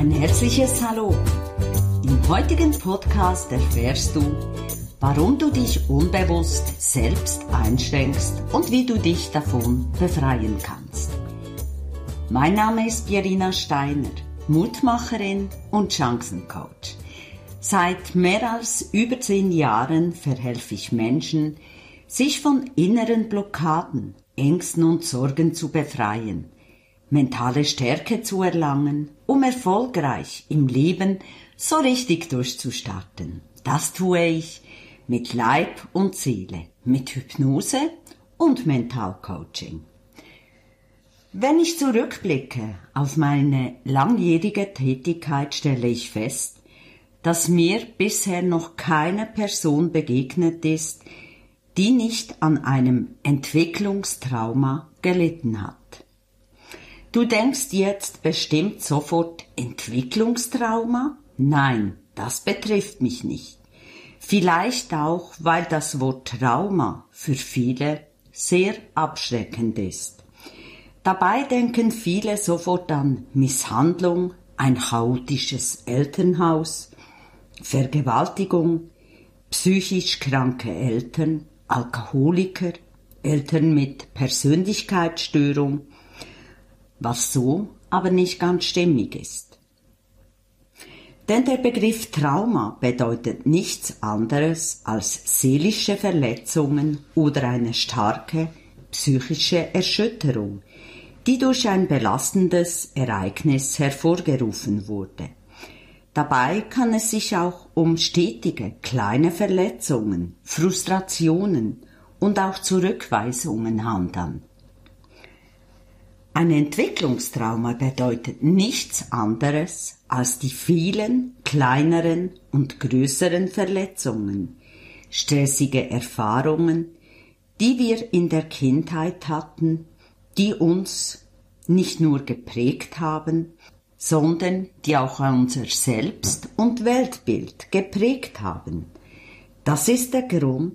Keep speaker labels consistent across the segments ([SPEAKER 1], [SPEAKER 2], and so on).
[SPEAKER 1] Ein herzliches Hallo. Im heutigen Podcast erfährst du, warum du dich unbewusst selbst einschränkst und wie du dich davon befreien kannst. Mein Name ist Pierina Steiner, Mutmacherin und Chancencoach. Seit mehr als über zehn Jahren verhelfe ich Menschen, sich von inneren Blockaden, Ängsten und Sorgen zu befreien, mentale Stärke zu erlangen, um erfolgreich im Leben so richtig durchzustarten. Das tue ich mit Leib und Seele, mit Hypnose und Mentalcoaching. Wenn ich zurückblicke auf meine langjährige Tätigkeit, stelle ich fest, dass mir bisher noch keine Person begegnet ist, die nicht an einem Entwicklungstrauma gelitten hat. Du denkst jetzt bestimmt sofort Entwicklungstrauma? Nein, das betrifft mich nicht. Vielleicht auch, weil das Wort Trauma für viele sehr abschreckend ist. Dabei denken viele sofort an Misshandlung, ein chaotisches Elternhaus, Vergewaltigung, psychisch kranke Eltern, Alkoholiker, Eltern mit Persönlichkeitsstörung, was so aber nicht ganz stimmig ist. Denn der Begriff Trauma bedeutet nichts anderes als seelische Verletzungen oder eine starke psychische Erschütterung, die durch ein belastendes Ereignis hervorgerufen wurde. Dabei kann es sich auch um stetige kleine Verletzungen, Frustrationen und auch Zurückweisungen handeln. Ein Entwicklungstrauma bedeutet nichts anderes als die vielen kleineren und größeren Verletzungen, stressige Erfahrungen, die wir in der Kindheit hatten, die uns nicht nur geprägt haben, sondern die auch unser Selbst- und Weltbild geprägt haben. Das ist der Grund,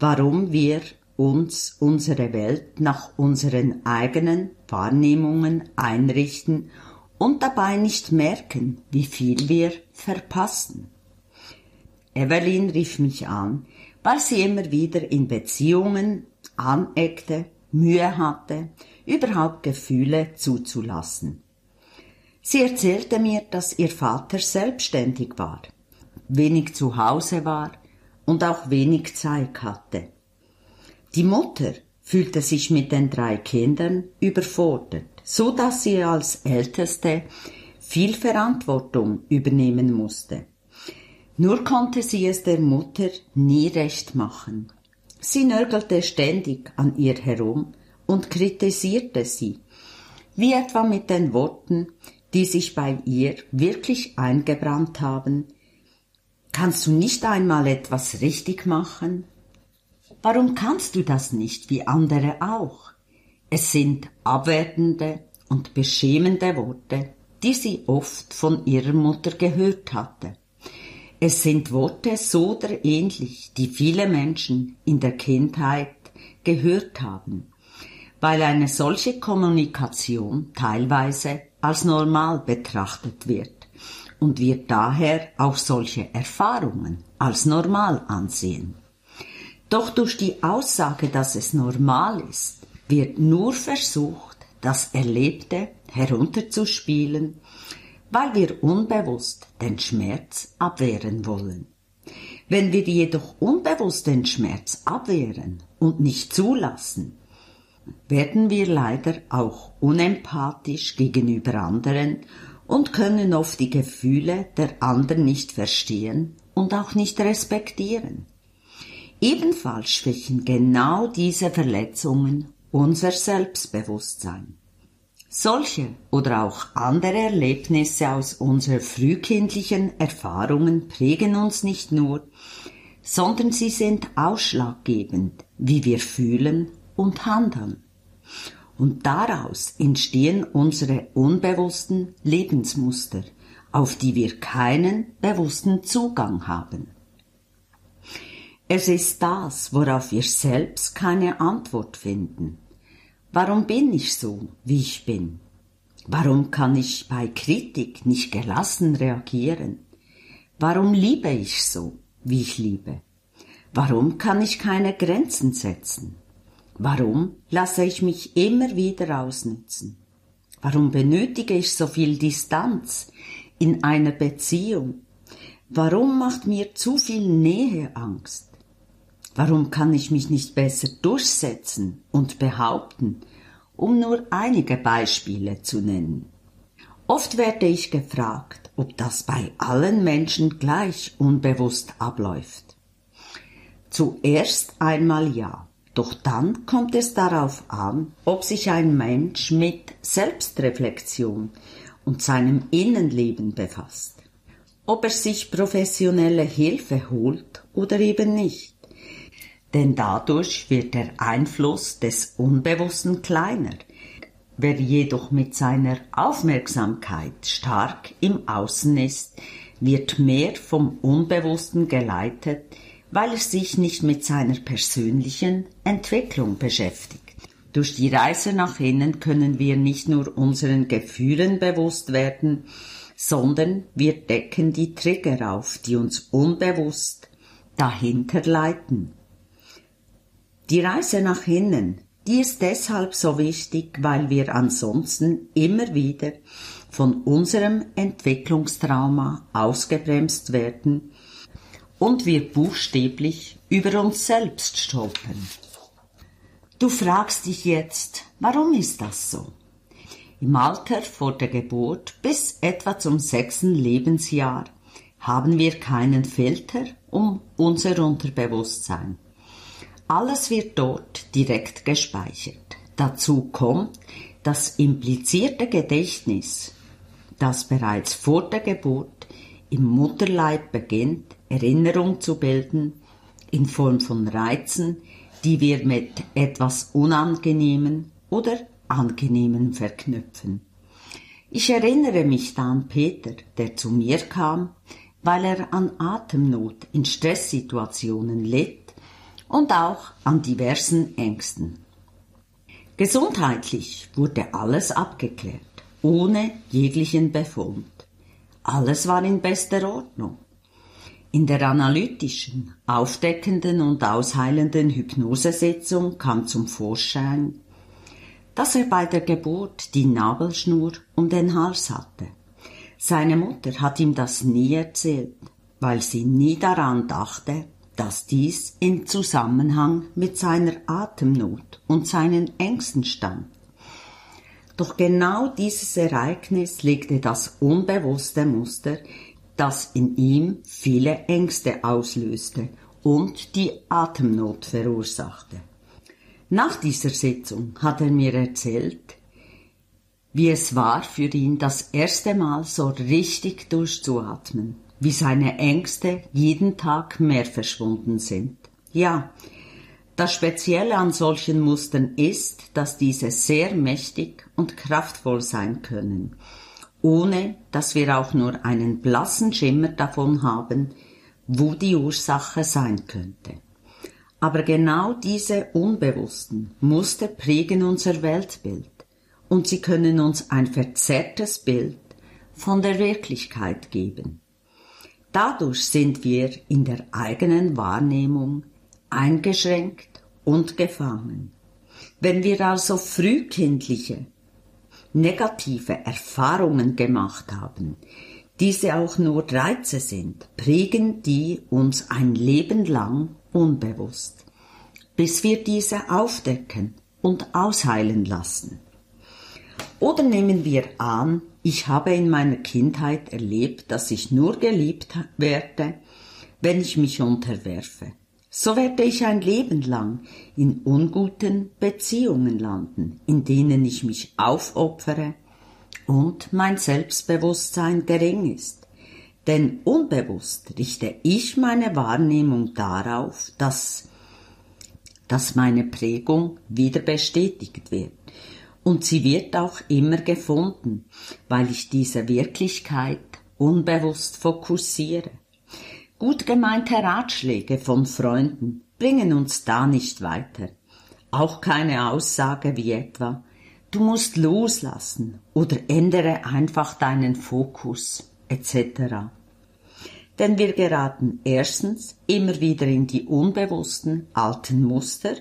[SPEAKER 1] warum wir uns unsere Welt nach unseren eigenen Wahrnehmungen einrichten und dabei nicht merken, wie viel wir verpassen. Evelyn rief mich an, weil sie immer wieder in Beziehungen aneckte, Mühe hatte, überhaupt Gefühle zuzulassen. Sie erzählte mir, dass ihr Vater selbstständig war, wenig zu Hause war und auch wenig Zeit hatte. Die Mutter fühlte sich mit den drei Kindern überfordert, so dass sie als Älteste viel Verantwortung übernehmen musste. Nur konnte sie es der Mutter nie recht machen. Sie nörgelte ständig an ihr herum und kritisierte sie, wie etwa mit den Worten, die sich bei ihr wirklich eingebrannt haben. Kannst du nicht einmal etwas richtig machen? Warum kannst du das nicht wie andere auch? Es sind abwertende und beschämende Worte, die sie oft von ihrer Mutter gehört hatte. Es sind Worte so oder ähnlich, die viele Menschen in der Kindheit gehört haben, weil eine solche Kommunikation teilweise als normal betrachtet wird und wir daher auch solche Erfahrungen als normal ansehen. Doch durch die Aussage, dass es normal ist, wird nur versucht, das Erlebte herunterzuspielen, weil wir unbewusst den Schmerz abwehren wollen. Wenn wir jedoch unbewusst den Schmerz abwehren und nicht zulassen, werden wir leider auch unempathisch gegenüber anderen und können oft die Gefühle der anderen nicht verstehen und auch nicht respektieren. Ebenfalls schwächen genau diese Verletzungen unser Selbstbewusstsein. Solche oder auch andere Erlebnisse aus unseren frühkindlichen Erfahrungen prägen uns nicht nur, sondern sie sind ausschlaggebend, wie wir fühlen und handeln. Und daraus entstehen unsere unbewussten Lebensmuster, auf die wir keinen bewussten Zugang haben. Es ist das, worauf wir selbst keine Antwort finden. Warum bin ich so, wie ich bin? Warum kann ich bei Kritik nicht gelassen reagieren? Warum liebe ich so, wie ich liebe? Warum kann ich keine Grenzen setzen? Warum lasse ich mich immer wieder ausnützen? Warum benötige ich so viel Distanz in einer Beziehung? Warum macht mir zu viel Nähe Angst? Warum kann ich mich nicht besser durchsetzen und behaupten, um nur einige Beispiele zu nennen? Oft werde ich gefragt, ob das bei allen Menschen gleich unbewusst abläuft. Zuerst einmal ja. Doch dann kommt es darauf an, ob sich ein Mensch mit Selbstreflexion und seinem Innenleben befasst, ob er sich professionelle Hilfe holt oder eben nicht. Denn dadurch wird der Einfluss des Unbewussten kleiner. Wer jedoch mit seiner Aufmerksamkeit stark im Außen ist, wird mehr vom Unbewussten geleitet, weil er sich nicht mit seiner persönlichen Entwicklung beschäftigt. Durch die Reise nach innen können wir nicht nur unseren Gefühlen bewusst werden, sondern wir decken die Trigger auf, die uns unbewusst dahinter leiten. Die Reise nach innen, die ist deshalb so wichtig, weil wir ansonsten immer wieder von unserem Entwicklungstrauma ausgebremst werden und wir buchstäblich über uns selbst stolpern. Du fragst dich jetzt, warum ist das so? Im Alter vor der Geburt bis etwa zum sechsten Lebensjahr haben wir keinen Filter um unser Unterbewusstsein. Alles wird dort direkt gespeichert. Dazu kommt das implizierte Gedächtnis, das bereits vor der Geburt im Mutterleib beginnt, Erinnerung zu bilden in Form von Reizen, die wir mit etwas Unangenehmen oder Angenehmen verknüpfen. Ich erinnere mich da an Peter, der zu mir kam, weil er an Atemnot in Stresssituationen litt und auch an diversen Ängsten. Gesundheitlich wurde alles abgeklärt, ohne jeglichen Befund. Alles war in bester Ordnung. In der analytischen, aufdeckenden und ausheilenden Hypnosesitzung kam zum Vorschein, dass er bei der Geburt die Nabelschnur um den Hals hatte. Seine Mutter hat ihm das nie erzählt, weil sie nie daran dachte, dass dies in Zusammenhang mit seiner Atemnot und seinen Ängsten stand. Doch genau dieses Ereignis legte das unbewusste Muster, das in ihm viele Ängste auslöste und die Atemnot verursachte. Nach dieser Sitzung hat er mir erzählt, wie es war für ihn das erste Mal so richtig durchzuatmen, wie seine Ängste jeden Tag mehr verschwunden sind. Ja, das Spezielle an solchen Mustern ist, dass diese sehr mächtig und kraftvoll sein können, ohne dass wir auch nur einen blassen Schimmer davon haben, wo die Ursache sein könnte. Aber genau diese unbewussten Muster prägen unser Weltbild und sie können uns ein verzerrtes Bild von der Wirklichkeit geben. Dadurch sind wir in der eigenen Wahrnehmung eingeschränkt und gefangen. Wenn wir also frühkindliche, negative Erfahrungen gemacht haben, diese auch nur Reize sind, prägen die uns ein Leben lang unbewusst, bis wir diese aufdecken und ausheilen lassen. Oder nehmen wir an, ich habe in meiner Kindheit erlebt, dass ich nur geliebt werde, wenn ich mich unterwerfe. So werde ich ein Leben lang in unguten Beziehungen landen, in denen ich mich aufopfere und mein Selbstbewusstsein gering ist. Denn unbewusst richte ich meine Wahrnehmung darauf, dass, dass meine Prägung wieder bestätigt wird. Und sie wird auch immer gefunden, weil ich diese Wirklichkeit unbewusst fokussiere. Gut gemeinte Ratschläge von Freunden bringen uns da nicht weiter. Auch keine Aussage wie etwa du musst loslassen oder ändere einfach deinen Fokus etc. Denn wir geraten erstens immer wieder in die unbewussten alten Muster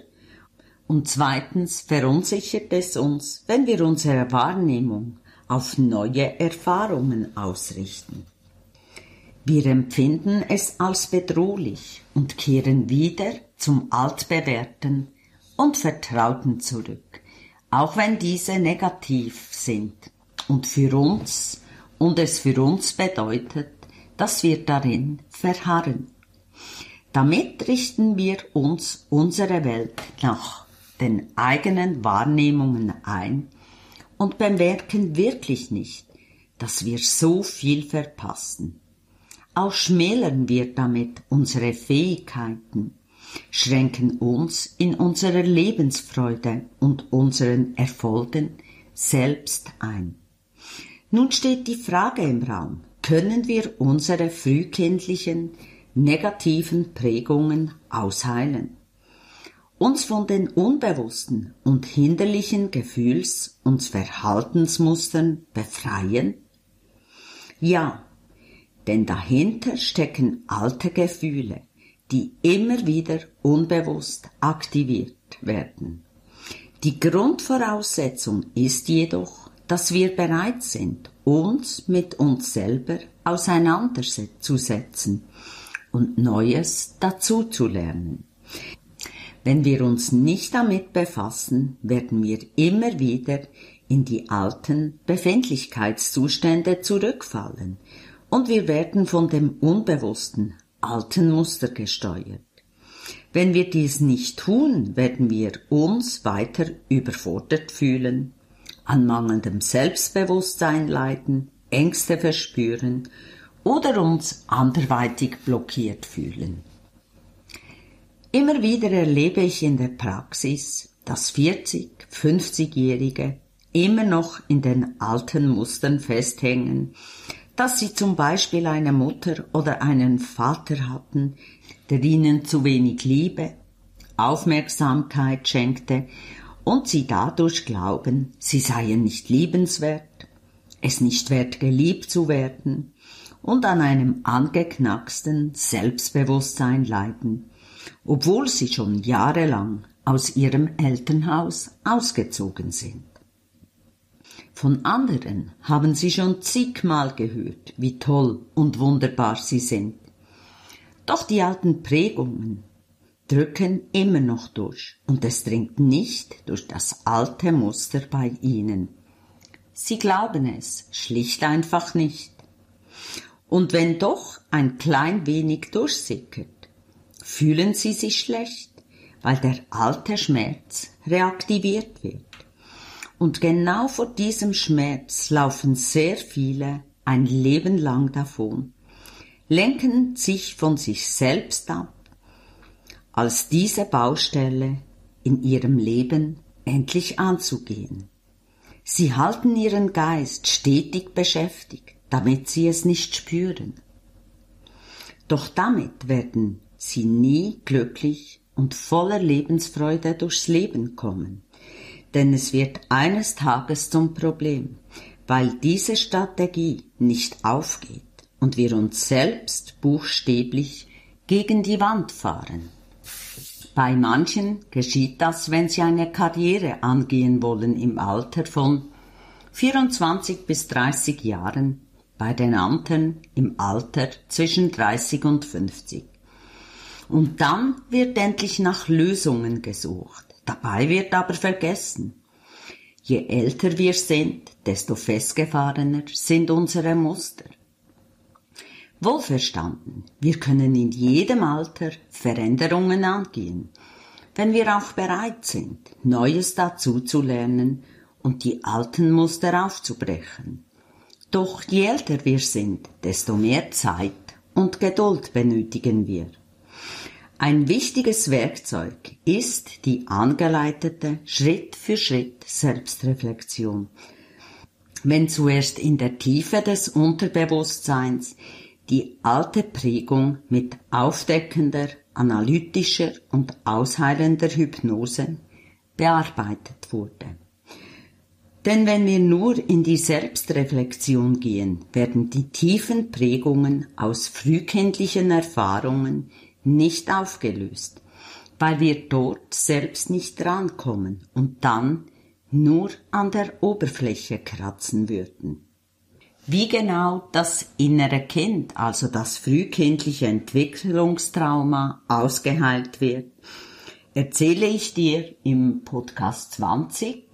[SPEAKER 1] und zweitens verunsichert es uns, wenn wir unsere Wahrnehmung auf neue Erfahrungen ausrichten. Wir empfinden es als bedrohlich und kehren wieder zum Altbewährten und Vertrauten zurück, auch wenn diese negativ sind und für uns und es für uns bedeutet, dass wir darin verharren. Damit richten wir uns unsere Welt nach den eigenen Wahrnehmungen ein und bemerken wirklich nicht, dass wir so viel verpassen. Auch schmälern wir damit unsere Fähigkeiten, schränken uns in unserer Lebensfreude und unseren Erfolgen selbst ein. Nun steht die Frage im Raum, können wir unsere frühkindlichen negativen Prägungen ausheilen? Uns von den unbewussten und hinderlichen Gefühls- und Verhaltensmustern befreien? Ja, denn dahinter stecken alte Gefühle, die immer wieder unbewusst aktiviert werden. Die Grundvoraussetzung ist jedoch, dass wir bereit sind, uns mit uns selber auseinanderzusetzen und Neues dazuzulernen. Wenn wir uns nicht damit befassen, werden wir immer wieder in die alten Befindlichkeitszustände zurückfallen und wir werden von dem unbewussten alten Muster gesteuert. Wenn wir dies nicht tun, werden wir uns weiter überfordert fühlen, an mangelndem Selbstbewusstsein leiden, Ängste verspüren oder uns anderweitig blockiert fühlen. Immer wieder erlebe ich in der Praxis, dass 40, 50-Jährige immer noch in den alten Mustern festhängen, dass sie zum Beispiel eine Mutter oder einen Vater hatten, der ihnen zu wenig Liebe, Aufmerksamkeit schenkte und sie dadurch glauben, sie seien nicht liebenswert, es nicht wert geliebt zu werden und an einem angeknacksten Selbstbewusstsein leiden, obwohl sie schon jahrelang aus ihrem Elternhaus ausgezogen sind. Von anderen haben sie schon zigmal gehört, wie toll und wunderbar sie sind. Doch die alten Prägungen drücken immer noch durch und es dringt nicht durch das alte Muster bei ihnen. Sie glauben es schlicht einfach nicht. Und wenn doch ein klein wenig durchsickert, fühlen sie sich schlecht, weil der alte Schmerz reaktiviert wird. Und genau vor diesem Schmerz laufen sehr viele ein Leben lang davon, lenken sich von sich selbst ab, als diese Baustelle in ihrem Leben endlich anzugehen. Sie halten ihren Geist stetig beschäftigt, damit sie es nicht spüren. Doch damit werden sie nie glücklich und voller Lebensfreude durchs Leben kommen denn es wird eines Tages zum Problem, weil diese Strategie nicht aufgeht und wir uns selbst buchstäblich gegen die Wand fahren. Bei manchen geschieht das, wenn sie eine Karriere angehen wollen im Alter von 24 bis 30 Jahren, bei den anderen im Alter zwischen 30 und 50. Und dann wird endlich nach Lösungen gesucht. Dabei wird aber vergessen, je älter wir sind, desto festgefahrener sind unsere Muster. Wohlverstanden, wir können in jedem Alter Veränderungen angehen, wenn wir auch bereit sind, Neues dazuzulernen und die alten Muster aufzubrechen. Doch je älter wir sind, desto mehr Zeit und Geduld benötigen wir. Ein wichtiges Werkzeug ist die angeleitete Schritt für Schritt Selbstreflexion. Wenn zuerst in der Tiefe des Unterbewusstseins die alte Prägung mit aufdeckender, analytischer und ausheilender Hypnose bearbeitet wurde. Denn wenn wir nur in die Selbstreflexion gehen, werden die tiefen Prägungen aus frühkindlichen Erfahrungen nicht aufgelöst, weil wir dort selbst nicht drankommen und dann nur an der Oberfläche kratzen würden. Wie genau das innere Kind, also das frühkindliche Entwicklungstrauma, ausgeheilt wird, erzähle ich dir im Podcast 20,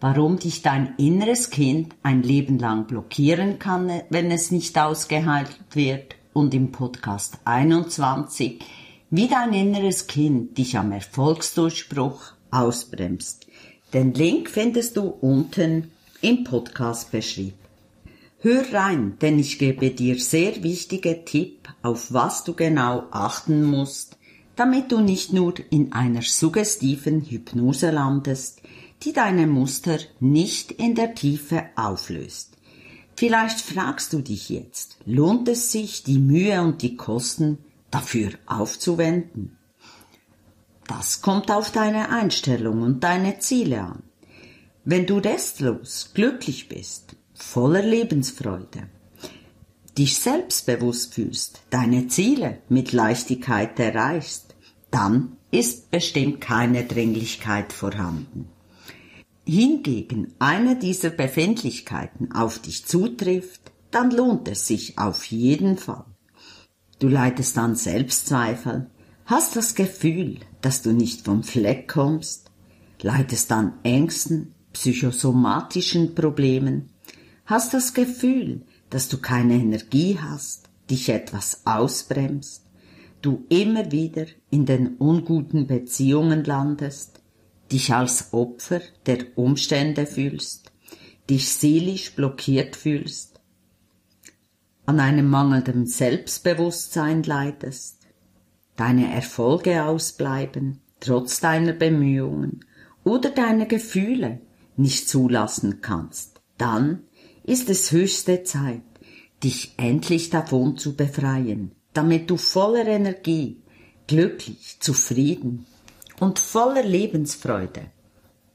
[SPEAKER 1] warum dich dein inneres Kind ein Leben lang blockieren kann, wenn es nicht ausgeheilt wird, und im Podcast 21, wie dein inneres Kind dich am Erfolgsdurchbruch ausbremst. Den Link findest du unten im Podcast beschrieben. Hör rein, denn ich gebe dir sehr wichtige Tipp, auf was du genau achten musst, damit du nicht nur in einer suggestiven Hypnose landest, die deine Muster nicht in der Tiefe auflöst. Vielleicht fragst du dich jetzt, lohnt es sich, die Mühe und die Kosten dafür aufzuwenden? Das kommt auf deine Einstellung und deine Ziele an. Wenn du restlos glücklich bist, voller Lebensfreude, dich selbstbewusst fühlst, deine Ziele mit Leichtigkeit erreichst, dann ist bestimmt keine Dringlichkeit vorhanden. Hingegen eine dieser Befindlichkeiten auf dich zutrifft, dann lohnt es sich auf jeden Fall. Du leidest an Selbstzweifel, hast das Gefühl, dass du nicht vom Fleck kommst, leidest an Ängsten, psychosomatischen Problemen, hast das Gefühl, dass du keine Energie hast, dich etwas ausbremst, du immer wieder in den unguten Beziehungen landest, dich als Opfer der Umstände fühlst, dich seelisch blockiert fühlst, an einem mangelnden Selbstbewusstsein leidest, deine Erfolge ausbleiben, trotz deiner Bemühungen oder deine Gefühle nicht zulassen kannst, dann ist es höchste Zeit, dich endlich davon zu befreien, damit du voller Energie, glücklich, zufrieden und voller Lebensfreude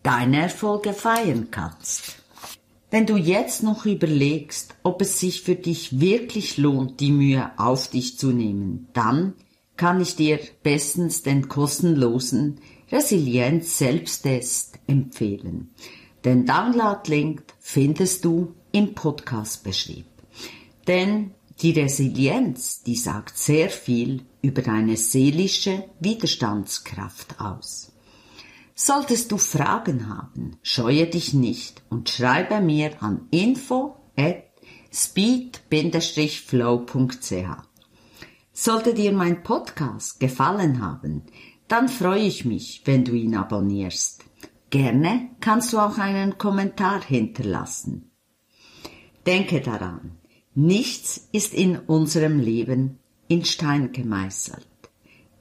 [SPEAKER 1] deine Erfolge feiern kannst. Wenn du jetzt noch überlegst, ob es sich für dich wirklich lohnt, die Mühe auf dich zu nehmen, dann kann ich dir bestens den kostenlosen Resilienz-Selbsttest empfehlen. Den Download-Link findest du im Podcast beschrieben. Denn die Resilienz, die sagt sehr viel über deine seelische Widerstandskraft aus. Solltest du Fragen haben, scheue dich nicht und schreibe mir an info at speed-flow.ch. Sollte dir mein Podcast gefallen haben, dann freue ich mich, wenn du ihn abonnierst. Gerne kannst du auch einen Kommentar hinterlassen. Denke daran, Nichts ist in unserem Leben in Stein gemeißelt.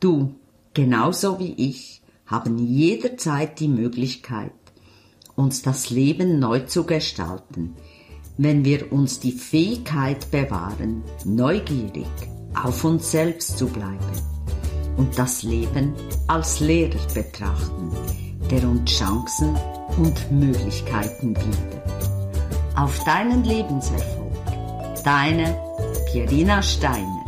[SPEAKER 1] Du, genauso wie ich, haben jederzeit die Möglichkeit, uns das Leben neu zu gestalten, wenn wir uns die Fähigkeit bewahren, neugierig auf uns selbst zu bleiben und das Leben als Lehrer betrachten, der uns Chancen und Möglichkeiten bietet. Auf deinen Lebenserfolg Deine Pierina Steiner.